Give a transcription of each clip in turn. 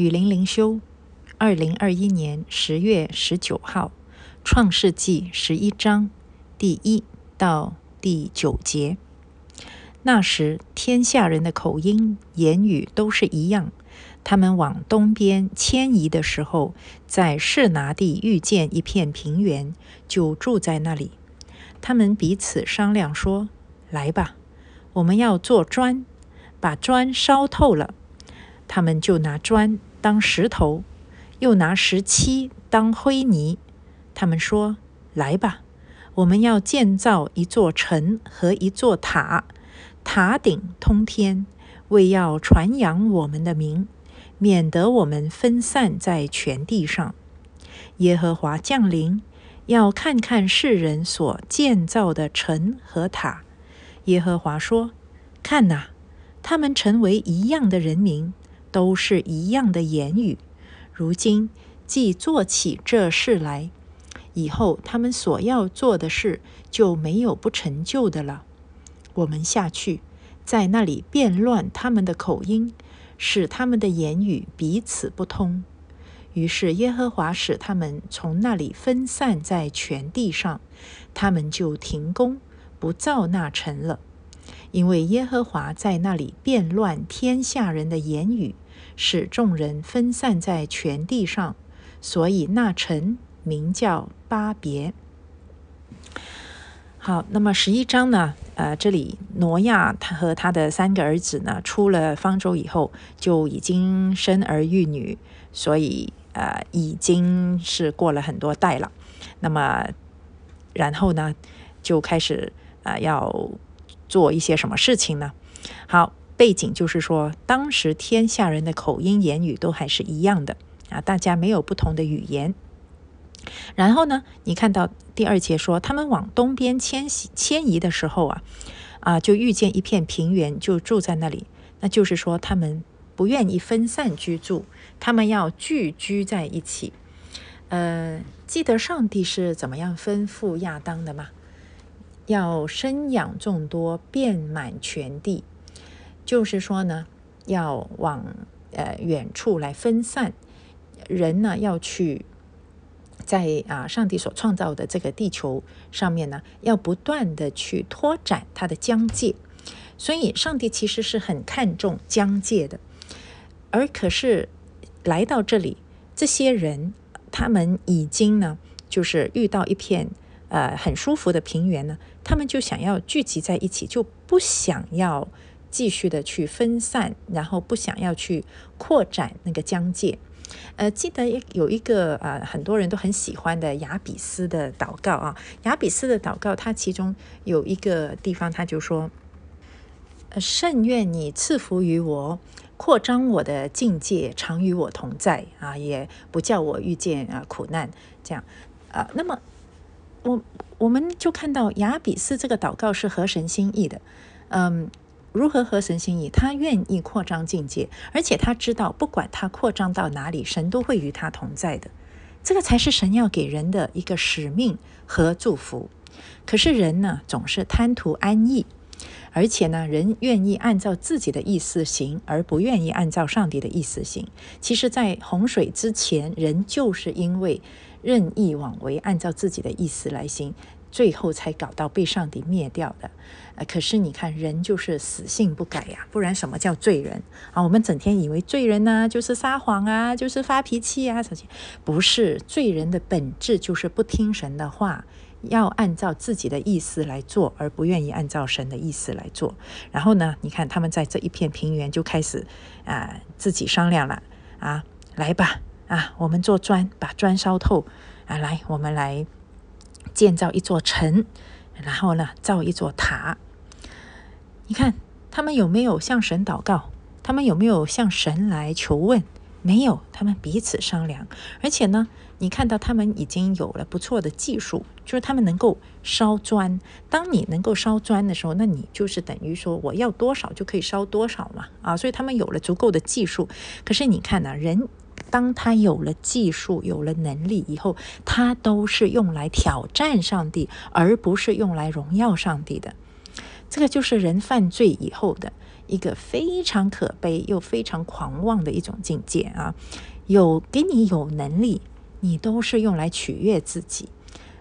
雨林灵修，二零二一年十月十九号，《创世纪》十一章第一到第九节。那时，天下人的口音、言语都是一样。他们往东边迁移的时候，在士拿地遇见一片平原，就住在那里。他们彼此商量说：“来吧，我们要做砖，把砖烧透了。”他们就拿砖当石头，又拿石漆当灰泥。他们说：“来吧，我们要建造一座城和一座塔。”塔顶通天，为要传扬我们的名，免得我们分散在全地上。耶和华降临，要看看世人所建造的城和塔。耶和华说：“看哪，他们成为一样的人民，都是一样的言语。如今既做起这事来，以后他们所要做的事就没有不成就的了。”我们下去，在那里变乱他们的口音，使他们的言语彼此不通。于是耶和华使他们从那里分散在全地上，他们就停工不造那城了，因为耶和华在那里变乱天下人的言语，使众人分散在全地上，所以那城名叫巴别。好，那么十一章呢？呃，这里挪亚他和他的三个儿子呢，出了方舟以后，就已经生儿育女，所以呃，已经是过了很多代了。那么，然后呢，就开始啊，要做一些什么事情呢？好，背景就是说，当时天下人的口音言语都还是一样的啊，大家没有不同的语言。然后呢，你看到第二节说，他们往东边迁徙迁移的时候啊，啊，就遇见一片平原，就住在那里。那就是说，他们不愿意分散居住，他们要聚居在一起。呃，记得上帝是怎么样吩咐亚当的吗？要生养众多，遍满全地。就是说呢，要往呃远处来分散人呢，要去。在啊，上帝所创造的这个地球上面呢，要不断的去拓展它的疆界，所以上帝其实是很看重疆界的。而可是来到这里，这些人他们已经呢，就是遇到一片呃很舒服的平原呢，他们就想要聚集在一起，就不想要继续的去分散，然后不想要去扩展那个疆界。呃，记得有一个呃，很多人都很喜欢的雅比斯的祷告啊。雅比斯的祷告，它其中有一个地方，他就说：“甚愿你赐福于我，扩张我的境界，常与我同在啊，也不叫我遇见啊苦难。”这样啊，那么我我们就看到雅比斯这个祷告是合神心意的，嗯。如何合神心意？他愿意扩张境界，而且他知道，不管他扩张到哪里，神都会与他同在的。这个才是神要给人的一个使命和祝福。可是人呢，总是贪图安逸，而且呢，人愿意按照自己的意思行，而不愿意按照上帝的意思行。其实，在洪水之前，人就是因为任意妄为，按照自己的意思来行。最后才搞到被上帝灭掉的，呃，可是你看人就是死性不改呀，不然什么叫罪人啊？我们整天以为罪人呢就是撒谎啊，就是发脾气啊，什么？不是，罪人的本质就是不听神的话，要按照自己的意思来做，而不愿意按照神的意思来做。然后呢，你看他们在这一片平原就开始啊自己商量了啊，来吧啊，我们做砖，把砖烧透啊，来，我们来。建造一座城，然后呢，造一座塔。你看他们有没有向神祷告？他们有没有向神来求问？没有，他们彼此商量。而且呢，你看到他们已经有了不错的技术，就是他们能够烧砖。当你能够烧砖的时候，那你就是等于说我要多少就可以烧多少嘛。啊，所以他们有了足够的技术。可是你看呢，人。当他有了技术、有了能力以后，他都是用来挑战上帝，而不是用来荣耀上帝的。这个就是人犯罪以后的一个非常可悲又非常狂妄的一种境界啊！有给你有能力，你都是用来取悦自己，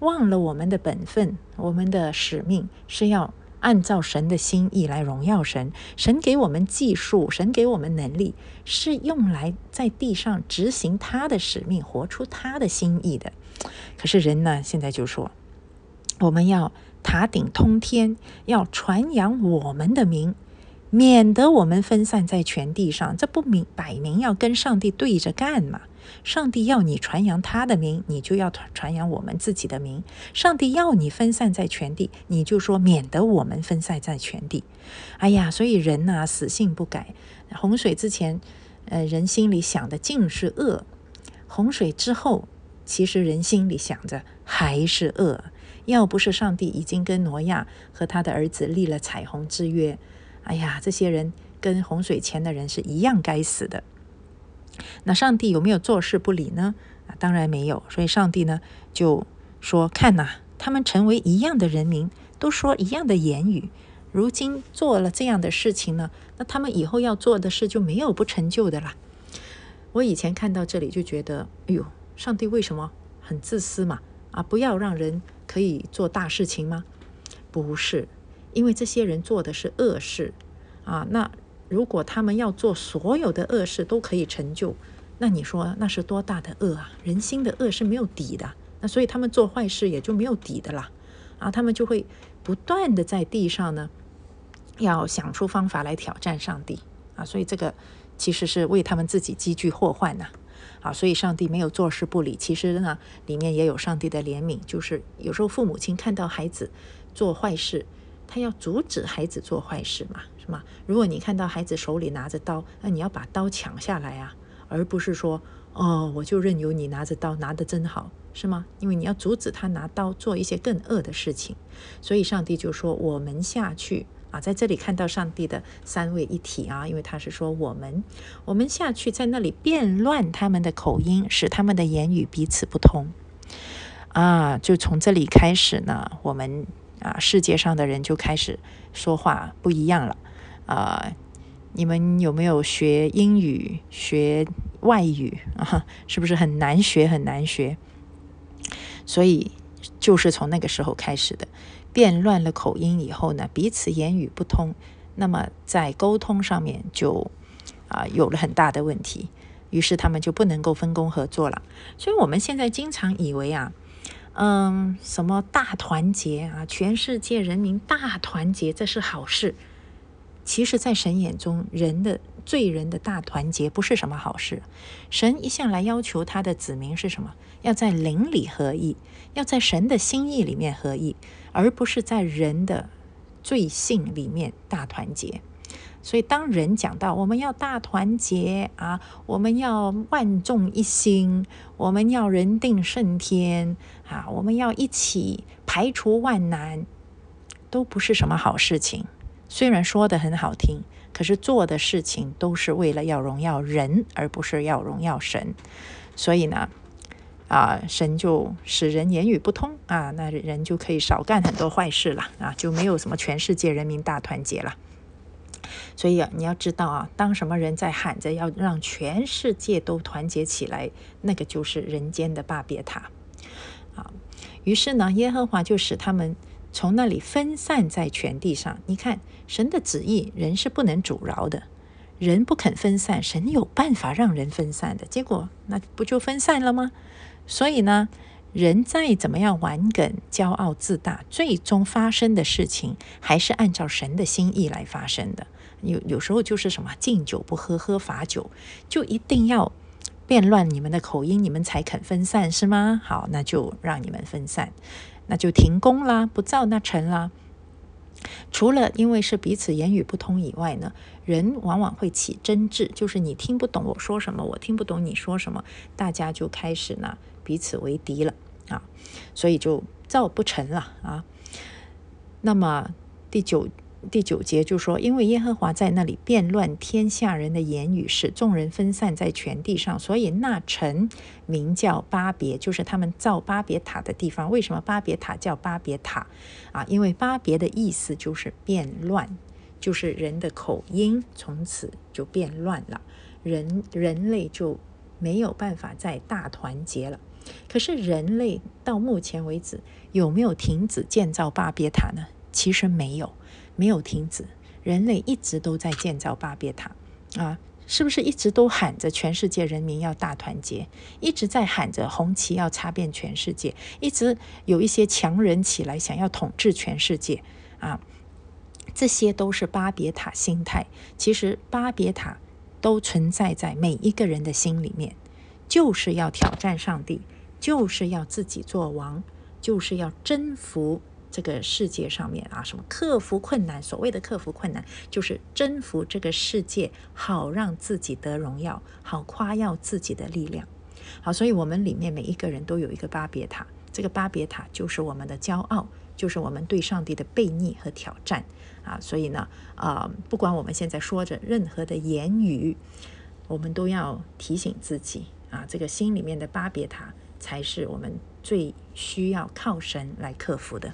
忘了我们的本分，我们的使命是要按照神的心意来荣耀神。神给我们技术，神给我们能力，是用来在地上执行他的使命，活出他的心意的。可是人呢，现在就说我们要塔顶通天，要传扬我们的名。免得我们分散在全地上，这不明摆明要跟上帝对着干嘛？上帝要你传扬他的名，你就要传传扬我们自己的名。上帝要你分散在全地，你就说免得我们分散在全地。哎呀，所以人呐，死性不改。洪水之前，呃，人心里想的尽是恶；洪水之后，其实人心里想着还是恶。要不是上帝已经跟挪亚和他的儿子立了彩虹之约。哎呀，这些人跟洪水前的人是一样该死的。那上帝有没有坐视不理呢？啊，当然没有。所以上帝呢就说：“看呐，他们成为一样的人民，都说一样的言语，如今做了这样的事情呢，那他们以后要做的事就没有不成就的啦。”我以前看到这里就觉得，哎呦，上帝为什么很自私嘛？啊，不要让人可以做大事情吗？不是。因为这些人做的是恶事，啊，那如果他们要做所有的恶事都可以成就，那你说那是多大的恶啊？人心的恶是没有底的，那所以他们做坏事也就没有底的啦，啊，他们就会不断的在地上呢，要想出方法来挑战上帝，啊，所以这个其实是为他们自己积聚祸患呐，啊，所以上帝没有坐视不理，其实呢，里面也有上帝的怜悯，就是有时候父母亲看到孩子做坏事。他要阻止孩子做坏事嘛，是吗？如果你看到孩子手里拿着刀，那你要把刀抢下来啊，而不是说，哦，我就任由你拿着刀，拿得真好，是吗？因为你要阻止他拿刀做一些更恶的事情。所以上帝就说：“我们下去啊，在这里看到上帝的三位一体啊，因为他是说我们，我们下去在那里变乱他们的口音，使他们的言语彼此不通啊。就从这里开始呢，我们。”啊，世界上的人就开始说话不一样了。啊，你们有没有学英语、学外语啊？是不是很难学，很难学？所以就是从那个时候开始的，变乱了口音以后呢，彼此言语不通，那么在沟通上面就啊有了很大的问题，于是他们就不能够分工合作了。所以我们现在经常以为啊。嗯，什么大团结啊？全世界人民大团结，这是好事。其实，在神眼中，人的罪人的大团结不是什么好事。神一向来要求他的子民是什么？要在灵里合一，要在神的心意里面合一，而不是在人的罪性里面大团结。所以，当人讲到我们要大团结啊，我们要万众一心，我们要人定胜天啊，我们要一起排除万难，都不是什么好事情。虽然说的很好听，可是做的事情都是为了要荣耀人，而不是要荣耀神。所以呢，啊，神就使人言语不通啊，那人就可以少干很多坏事了啊，就没有什么全世界人民大团结了。所以啊，你要知道啊，当什么人在喊着要让全世界都团结起来，那个就是人间的巴别塔啊。于是呢，耶和华就使他们从那里分散在全地上。你看，神的旨意，人是不能阻挠的。人不肯分散，神有办法让人分散的。结果那不就分散了吗？所以呢，人再怎么样顽梗、骄傲自大，最终发生的事情还是按照神的心意来发生的。有有时候就是什么敬酒不喝喝罚酒，就一定要变乱你们的口音，你们才肯分散是吗？好，那就让你们分散，那就停工啦，不造那成啦。除了因为是彼此言语不通以外呢，人往往会起争执，就是你听不懂我说什么，我听不懂你说什么，大家就开始呢彼此为敌了啊，所以就造不成了啊。那么第九。第九节就说，因为耶和华在那里变乱天下人的言语，使众人分散在全地上，所以那城名叫巴别，就是他们造巴别塔的地方。为什么巴别塔叫巴别塔啊？因为巴别的意思就是变乱，就是人的口音从此就变乱了，人人类就没有办法再大团结了。可是人类到目前为止有没有停止建造巴别塔呢？其实没有，没有停止，人类一直都在建造巴别塔啊。是不是一直都喊着全世界人民要大团结，一直在喊着红旗要插遍全世界，一直有一些强人起来想要统治全世界啊？这些都是巴别塔心态。其实巴别塔都存在在每一个人的心里面，就是要挑战上帝，就是要自己做王，就是要征服。这个世界上面啊，什么克服困难？所谓的克服困难，就是征服这个世界，好让自己得荣耀，好夸耀自己的力量。好，所以我们里面每一个人都有一个巴别塔，这个巴别塔就是我们的骄傲，就是我们对上帝的悖逆和挑战啊。所以呢，啊，不管我们现在说着任何的言语，我们都要提醒自己啊，这个心里面的巴别塔才是我们最需要靠神来克服的。